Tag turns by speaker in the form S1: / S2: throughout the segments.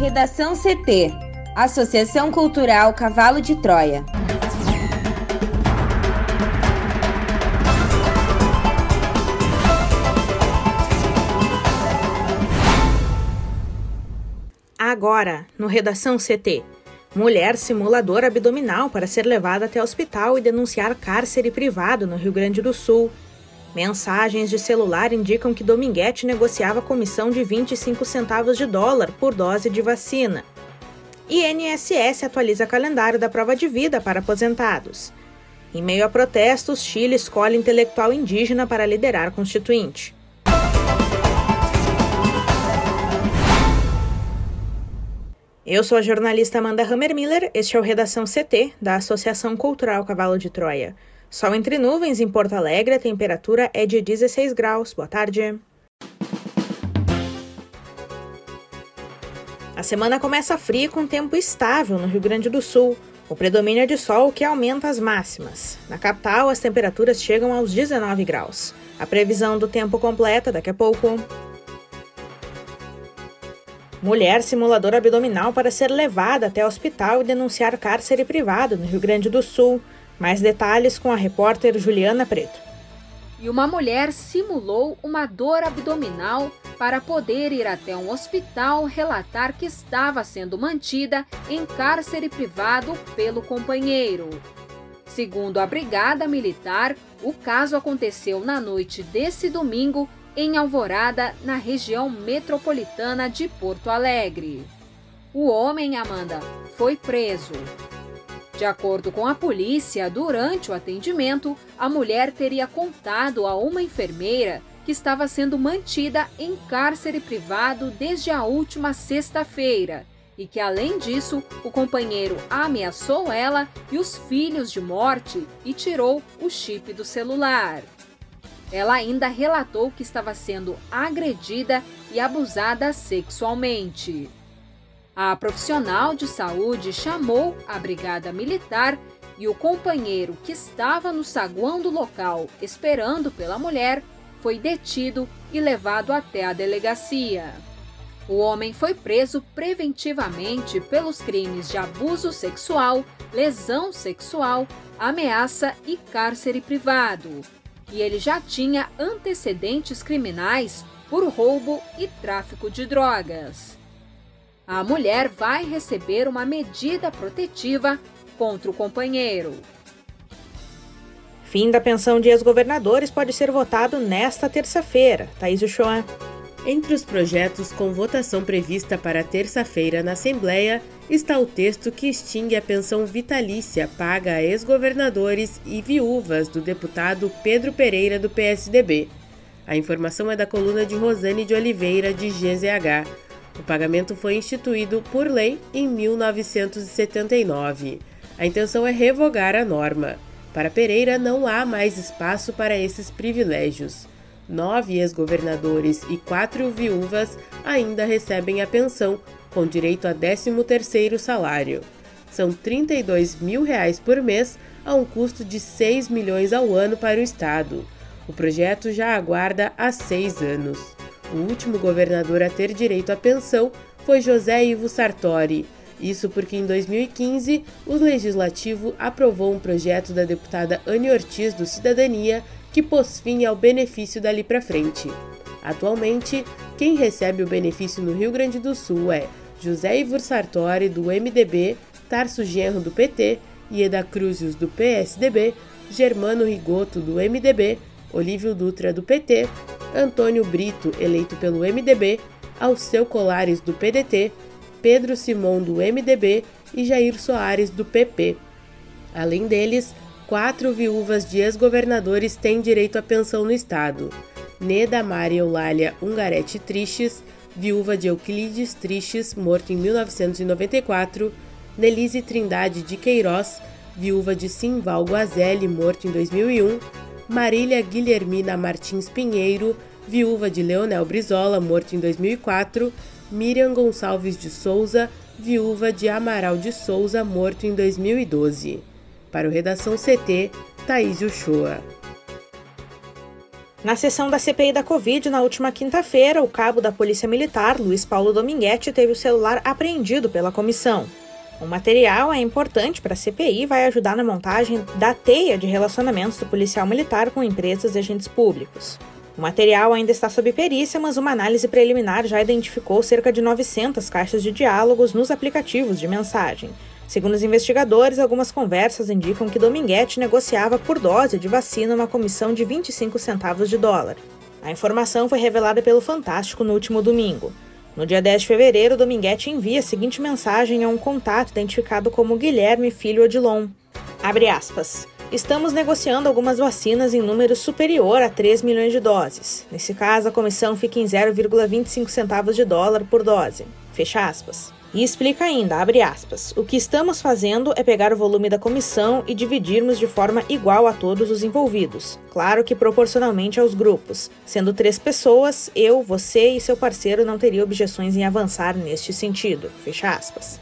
S1: Redação CT Associação Cultural Cavalo de Troia.
S2: Agora, no Redação CT. Mulher simuladora abdominal para ser levada até hospital e denunciar cárcere privado no Rio Grande do Sul. Mensagens de celular indicam que Dominguete negociava comissão de 25 centavos de dólar por dose de vacina. INSS atualiza calendário da prova de vida para aposentados. Em meio a protestos, Chile escolhe intelectual indígena para liderar constituinte. Eu sou a jornalista Amanda Hammermiller, este é o Redação CT, da Associação Cultural Cavalo de Troia. Sol entre nuvens em Porto Alegre, a temperatura é de 16 graus. Boa tarde. A semana começa fria com tempo estável no Rio Grande do Sul. O predomínio é de sol que aumenta as máximas. Na capital, as temperaturas chegam aos 19 graus. A previsão do tempo completa daqui a pouco. Mulher simuladora abdominal para ser levada até hospital e denunciar cárcere privado no Rio Grande do Sul. Mais detalhes com a repórter Juliana Preto.
S3: E uma mulher simulou uma dor abdominal para poder ir até um hospital relatar que estava sendo mantida em cárcere privado pelo companheiro. Segundo a Brigada Militar, o caso aconteceu na noite desse domingo em Alvorada, na região metropolitana de Porto Alegre. O homem, Amanda, foi preso. De acordo com a polícia, durante o atendimento, a mulher teria contado a uma enfermeira que estava sendo mantida em cárcere privado desde a última sexta-feira e que, além disso, o companheiro ameaçou ela e os filhos de morte e tirou o chip do celular. Ela ainda relatou que estava sendo agredida e abusada sexualmente. A profissional de saúde chamou a brigada militar e o companheiro que estava no saguão do local esperando pela mulher foi detido e levado até a delegacia. O homem foi preso preventivamente pelos crimes de abuso sexual, lesão sexual, ameaça e cárcere privado e ele já tinha antecedentes criminais por roubo e tráfico de drogas. A mulher vai receber uma medida protetiva contra o companheiro.
S2: Fim da pensão de ex-governadores pode ser votado nesta terça-feira. Thaís Uchoa.
S4: Entre os projetos com votação prevista para terça-feira na Assembleia está o texto que extingue a pensão vitalícia paga a ex-governadores e viúvas do deputado Pedro Pereira do PSDB. A informação é da coluna de Rosane de Oliveira, de GZH. O pagamento foi instituído por lei em 1979. A intenção é revogar a norma. Para Pereira, não há mais espaço para esses privilégios nove ex-governadores e quatro viúvas ainda recebem a pensão, com direito a 13º salário. São 32 mil reais por mês, a um custo de 6 milhões ao ano para o Estado. O projeto já aguarda há seis anos. O último governador a ter direito à pensão foi José Ivo Sartori. Isso porque em 2015 o Legislativo aprovou um projeto da deputada Anne Ortiz do Cidadania que pôs fim ao benefício dali para frente. Atualmente, quem recebe o benefício no Rio Grande do Sul é José Ivor Sartori, do MDB, Tarso Genro, do PT, Ieda Cruzius, do PSDB, Germano Rigoto, do MDB, Olívio Dutra, do PT, Antônio Brito, eleito pelo MDB, Alceu Colares, do PDT, Pedro Simão, do MDB e Jair Soares, do PP. Além deles, quatro viúvas de ex-governadores têm direito à pensão no Estado. Neda Maria Eulália Ungarete Tristes, viúva de Euclides Tristes, morto em 1994, Nelise Trindade de Queiroz, viúva de Simval Guazelli, morto em 2001, Marília Guilhermina Martins Pinheiro, viúva de Leonel Brizola, morto em 2004, Miriam Gonçalves de Souza, viúva de Amaral de Souza, morto em 2012. Para o Redação CT, Thaís Uchoa.
S2: Na sessão da CPI da Covid, na última quinta-feira, o cabo da Polícia Militar, Luiz Paulo Dominguete, teve o celular apreendido pela comissão. O material é importante para a CPI e vai ajudar na montagem da teia de relacionamentos do policial militar com empresas e agentes públicos. O material ainda está sob perícia, mas uma análise preliminar já identificou cerca de 900 caixas de diálogos nos aplicativos de mensagem, Segundo os investigadores, algumas conversas indicam que Dominguete negociava por dose de vacina uma comissão de 25 centavos de dólar. A informação foi revelada pelo Fantástico no último domingo. No dia 10 de fevereiro, Dominguete envia a seguinte mensagem a um contato identificado como Guilherme Filho Odilon. Abre aspas. Estamos negociando algumas vacinas em número superior a 3 milhões de doses. Nesse caso, a comissão fica em 0,25 centavos de dólar por dose. Fecha aspas. E explica ainda, abre aspas, o que estamos fazendo é pegar o volume da comissão e dividirmos de forma igual a todos os envolvidos, claro que proporcionalmente aos grupos. Sendo três pessoas, eu, você e seu parceiro não teria objeções em avançar neste sentido, fecha aspas.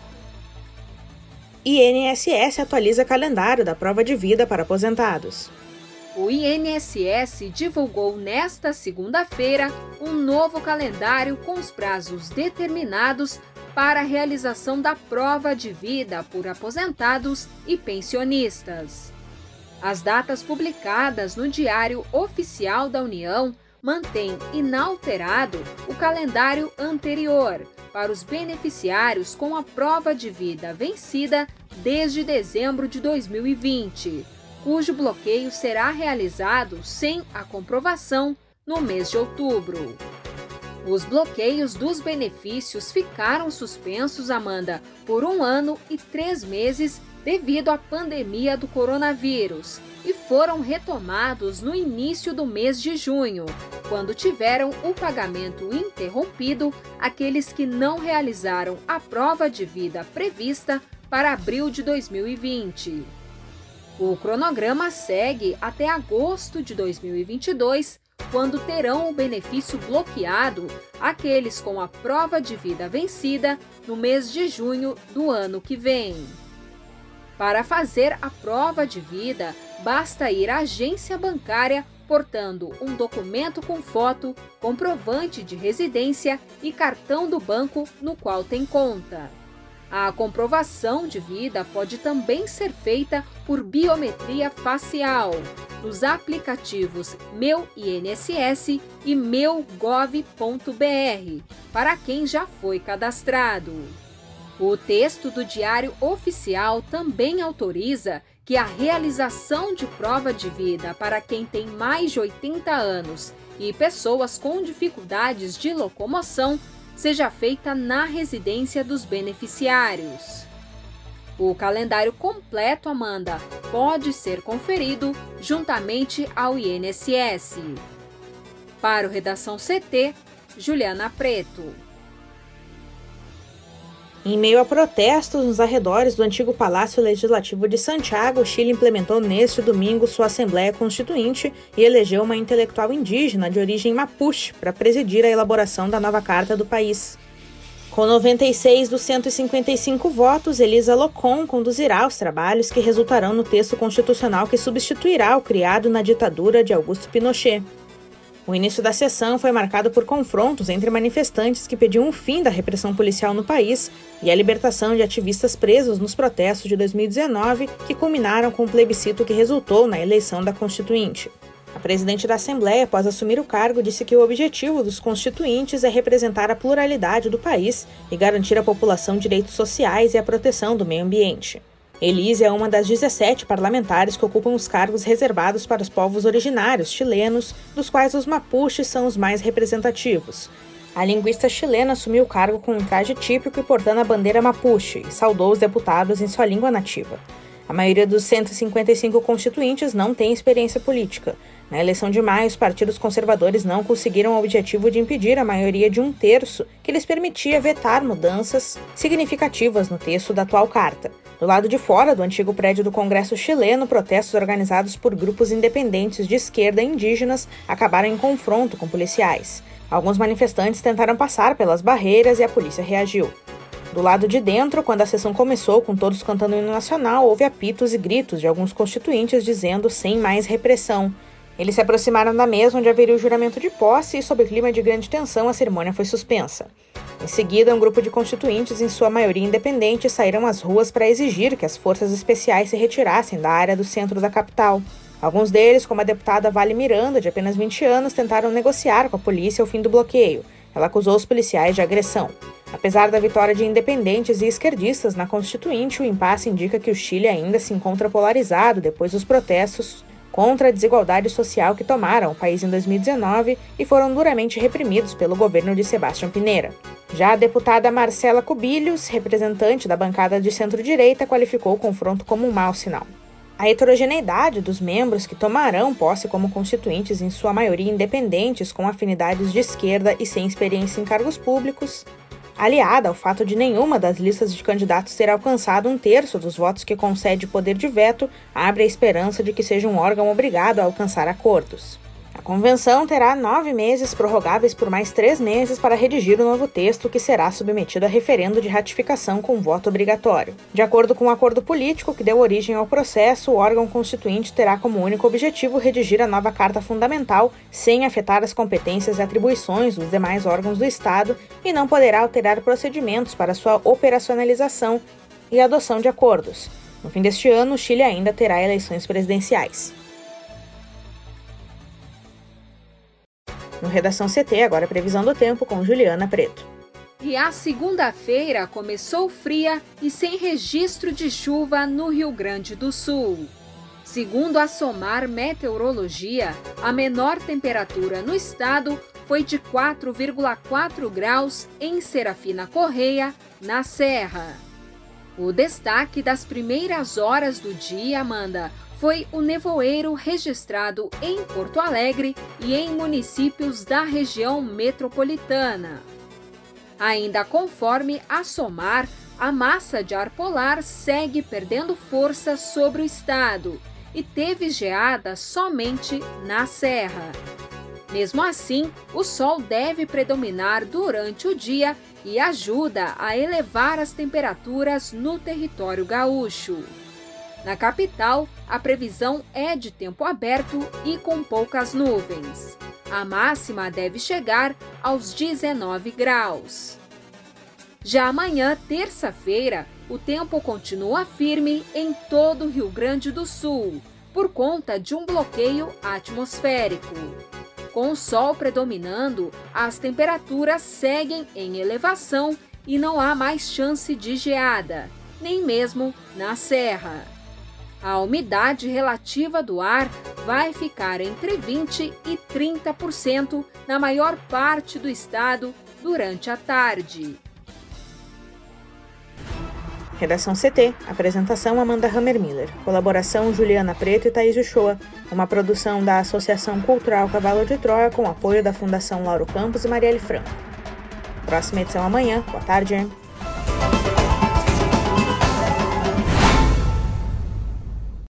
S2: INSS atualiza calendário da prova de vida para aposentados.
S3: O INSS divulgou nesta segunda-feira um novo calendário com os prazos determinados para a realização da prova de vida por aposentados e pensionistas. As datas publicadas no Diário Oficial da União mantêm inalterado o calendário anterior para os beneficiários com a prova de vida vencida desde dezembro de 2020, cujo bloqueio será realizado sem a comprovação no mês de outubro. Os bloqueios dos benefícios ficaram suspensos, Amanda, por um ano e três meses devido à pandemia do coronavírus e foram retomados no início do mês de junho, quando tiveram o pagamento interrompido aqueles que não realizaram a prova de vida prevista para abril de 2020. O cronograma segue até agosto de 2022 quando terão o benefício bloqueado aqueles com a prova de vida vencida no mês de junho do ano que vem. Para fazer a prova de vida, basta ir à agência bancária portando um documento com foto, comprovante de residência e cartão do banco no qual tem conta. A comprovação de vida pode também ser feita por biometria facial, nos aplicativos Meu INSS e meugov.br, para quem já foi cadastrado. O texto do Diário Oficial também autoriza que a realização de prova de vida para quem tem mais de 80 anos e pessoas com dificuldades de locomoção seja feita na residência dos beneficiários. O calendário completo, Amanda, pode ser conferido juntamente ao INSS. Para o Redação CT, Juliana Preto.
S2: Em meio a protestos nos arredores do antigo Palácio Legislativo de Santiago, o Chile implementou neste domingo sua Assembleia Constituinte e elegeu uma intelectual indígena de origem mapuche para presidir a elaboração da nova carta do país. Com 96 dos 155 votos, Elisa Locon conduzirá os trabalhos que resultarão no texto constitucional que substituirá o criado na ditadura de Augusto Pinochet. O início da sessão foi marcado por confrontos entre manifestantes que pediam o fim da repressão policial no país e a libertação de ativistas presos nos protestos de 2019, que culminaram com o plebiscito que resultou na eleição da Constituinte. A presidente da Assembleia, após assumir o cargo, disse que o objetivo dos constituintes é representar a pluralidade do país e garantir à população direitos sociais e a proteção do meio ambiente. Elise é uma das 17 parlamentares que ocupam os cargos reservados para os povos originários chilenos, dos quais os mapuches são os mais representativos. A linguista chilena assumiu o cargo com um traje típico e portando a bandeira mapuche e saudou os deputados em sua língua nativa. A maioria dos 155 constituintes não tem experiência política, na eleição de maio, os partidos conservadores não conseguiram o objetivo de impedir a maioria de um terço que lhes permitia vetar mudanças significativas no texto da atual carta. Do lado de fora do antigo prédio do Congresso chileno, protestos organizados por grupos independentes de esquerda e indígenas acabaram em confronto com policiais. Alguns manifestantes tentaram passar pelas barreiras e a polícia reagiu. Do lado de dentro, quando a sessão começou com todos cantando o hino nacional, houve apitos e gritos de alguns constituintes dizendo sem mais repressão. Eles se aproximaram da mesa onde haveria o juramento de posse e, sob clima de grande tensão, a cerimônia foi suspensa. Em seguida, um grupo de constituintes, em sua maioria independentes, saíram às ruas para exigir que as forças especiais se retirassem da área do centro da capital. Alguns deles, como a deputada Vale Miranda, de apenas 20 anos, tentaram negociar com a polícia o fim do bloqueio. Ela acusou os policiais de agressão. Apesar da vitória de independentes e esquerdistas na Constituinte, o impasse indica que o Chile ainda se encontra polarizado depois dos protestos contra a desigualdade social que tomaram o país em 2019 e foram duramente reprimidos pelo governo de Sebastião Pineira. Já a deputada Marcela Cubilhos, representante da bancada de centro-direita, qualificou o confronto como um mau sinal. A heterogeneidade dos membros que tomarão posse como constituintes, em sua maioria independentes, com afinidades de esquerda e sem experiência em cargos públicos, aliada ao fato de nenhuma das listas de candidatos ter alcançado um terço dos votos que concede poder de veto, abre a esperança de que seja um órgão obrigado a alcançar acordos. A convenção terá nove meses prorrogáveis por mais três meses para redigir o novo texto que será submetido a referendo de ratificação com voto obrigatório. De acordo com o um acordo político que deu origem ao processo, o órgão constituinte terá como único objetivo redigir a nova Carta Fundamental sem afetar as competências e atribuições dos demais órgãos do Estado e não poderá alterar procedimentos para sua operacionalização e adoção de acordos. No fim deste ano, o Chile ainda terá eleições presidenciais. No Redação CT, agora previsão do tempo com Juliana Preto.
S3: E a segunda-feira começou fria e sem registro de chuva no Rio Grande do Sul. Segundo a Somar Meteorologia, a menor temperatura no estado foi de 4,4 graus em Serafina Correia, na Serra. O destaque das primeiras horas do dia, Amanda, foi o nevoeiro registrado em Porto Alegre e em municípios da região metropolitana. Ainda conforme a SOMAR, a massa de ar polar segue perdendo força sobre o estado e teve geada somente na Serra. Mesmo assim, o sol deve predominar durante o dia e ajuda a elevar as temperaturas no território gaúcho. Na capital, a previsão é de tempo aberto e com poucas nuvens. A máxima deve chegar aos 19 graus. Já amanhã, terça-feira, o tempo continua firme em todo o Rio Grande do Sul, por conta de um bloqueio atmosférico. Com o sol predominando, as temperaturas seguem em elevação e não há mais chance de geada, nem mesmo na serra. A umidade relativa do ar vai ficar entre 20% e 30% na maior parte do estado durante a tarde.
S2: Redação CT. Apresentação Amanda Hammermiller. Colaboração Juliana Preto e Thaís Uchoa. Uma produção da Associação Cultural Cavalo de Troia com apoio da Fundação Lauro Campos e Marielle Franco. Próxima edição amanhã. Boa tarde.